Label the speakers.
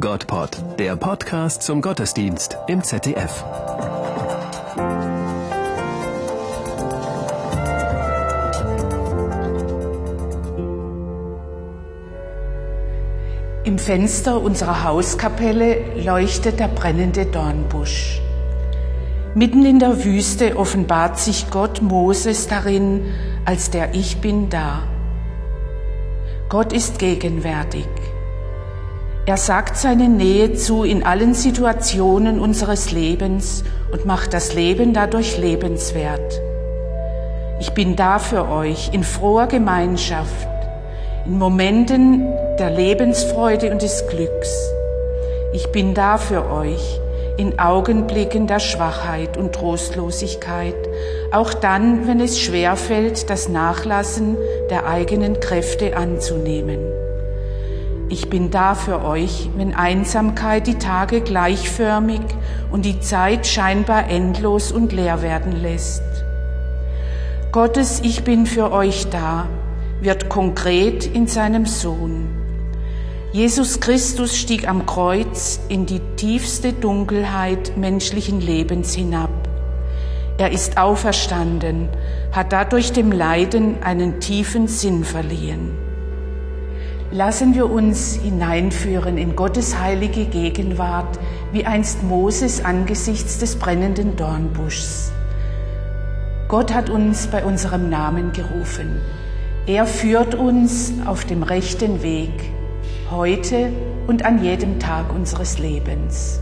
Speaker 1: Gottpod, der Podcast zum Gottesdienst im ZDF.
Speaker 2: Im Fenster unserer Hauskapelle leuchtet der brennende Dornbusch. Mitten in der Wüste offenbart sich Gott Moses darin als der Ich bin da. Gott ist gegenwärtig. Er sagt seine Nähe zu in allen Situationen unseres Lebens und macht das Leben dadurch lebenswert. Ich bin da für euch in froher Gemeinschaft, in Momenten der Lebensfreude und des Glücks. Ich bin da für euch in Augenblicken der Schwachheit und Trostlosigkeit, auch dann, wenn es schwer fällt, das Nachlassen der eigenen Kräfte anzunehmen. Ich bin da für euch, wenn Einsamkeit die Tage gleichförmig und die Zeit scheinbar endlos und leer werden lässt. Gottes Ich bin für euch da wird konkret in seinem Sohn. Jesus Christus stieg am Kreuz in die tiefste Dunkelheit menschlichen Lebens hinab. Er ist auferstanden, hat dadurch dem Leiden einen tiefen Sinn verliehen. Lassen wir uns hineinführen in Gottes heilige Gegenwart, wie einst Moses angesichts des brennenden Dornbuschs. Gott hat uns bei unserem Namen gerufen. Er führt uns auf dem rechten Weg heute und an jedem Tag unseres Lebens.